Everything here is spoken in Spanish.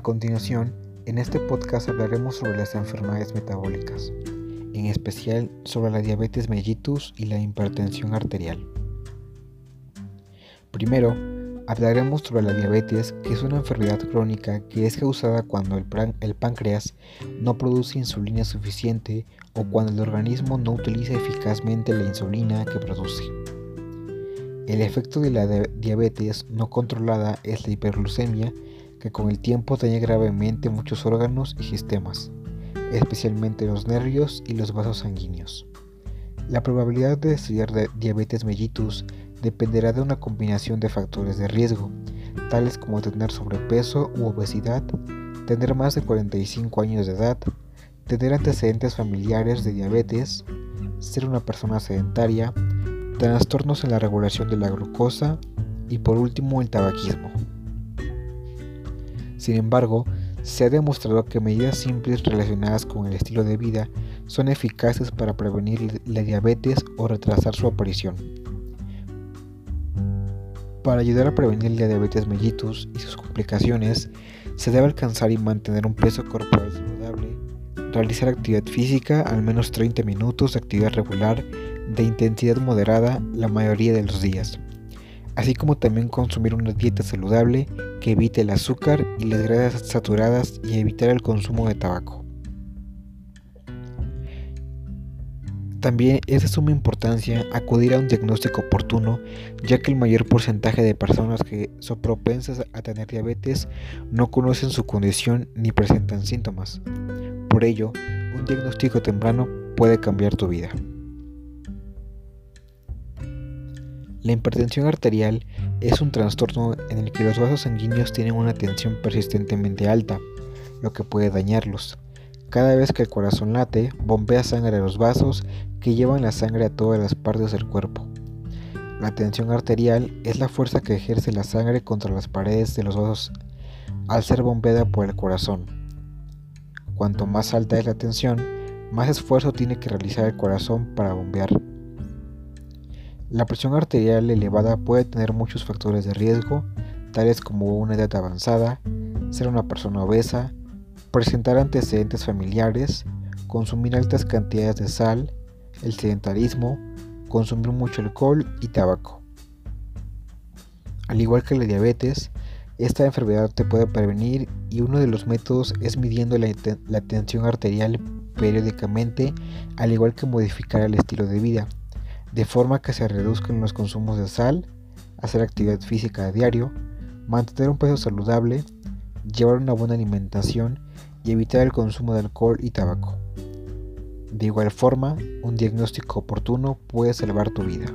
continuación, en este podcast hablaremos sobre las enfermedades metabólicas, en especial sobre la diabetes mellitus y la hipertensión arterial. Primero, hablaremos sobre la diabetes, que es una enfermedad crónica que es causada cuando el, el páncreas no produce insulina suficiente o cuando el organismo no utiliza eficazmente la insulina que produce. El efecto de la diabetes no controlada es la hiperglucemia, que con el tiempo daña gravemente muchos órganos y sistemas, especialmente los nervios y los vasos sanguíneos. La probabilidad de desarrollar diabetes mellitus dependerá de una combinación de factores de riesgo, tales como tener sobrepeso u obesidad, tener más de 45 años de edad, tener antecedentes familiares de diabetes, ser una persona sedentaria, trastornos en la regulación de la glucosa y por último el tabaquismo. Sin embargo, se ha demostrado que medidas simples relacionadas con el estilo de vida son eficaces para prevenir la diabetes o retrasar su aparición. Para ayudar a prevenir la diabetes mellitus y sus complicaciones, se debe alcanzar y mantener un peso corporal saludable, realizar actividad física al menos 30 minutos de actividad regular de intensidad moderada la mayoría de los días, así como también consumir una dieta saludable evite el azúcar y las grasas saturadas y evitar el consumo de tabaco. También es de suma importancia acudir a un diagnóstico oportuno, ya que el mayor porcentaje de personas que son propensas a tener diabetes no conocen su condición ni presentan síntomas. Por ello, un diagnóstico temprano puede cambiar tu vida. La hipertensión arterial es un trastorno en el que los vasos sanguíneos tienen una tensión persistentemente alta, lo que puede dañarlos. Cada vez que el corazón late, bombea sangre a los vasos que llevan la sangre a todas las partes del cuerpo. La tensión arterial es la fuerza que ejerce la sangre contra las paredes de los vasos al ser bombeada por el corazón. Cuanto más alta es la tensión, más esfuerzo tiene que realizar el corazón para bombear. La presión arterial elevada puede tener muchos factores de riesgo, tales como una edad avanzada, ser una persona obesa, presentar antecedentes familiares, consumir altas cantidades de sal, el sedentarismo, consumir mucho alcohol y tabaco. Al igual que la diabetes, esta enfermedad te puede prevenir y uno de los métodos es midiendo la, la tensión arterial periódicamente, al igual que modificar el estilo de vida de forma que se reduzcan los consumos de sal, hacer actividad física a diario, mantener un peso saludable, llevar una buena alimentación y evitar el consumo de alcohol y tabaco. De igual forma, un diagnóstico oportuno puede salvar tu vida.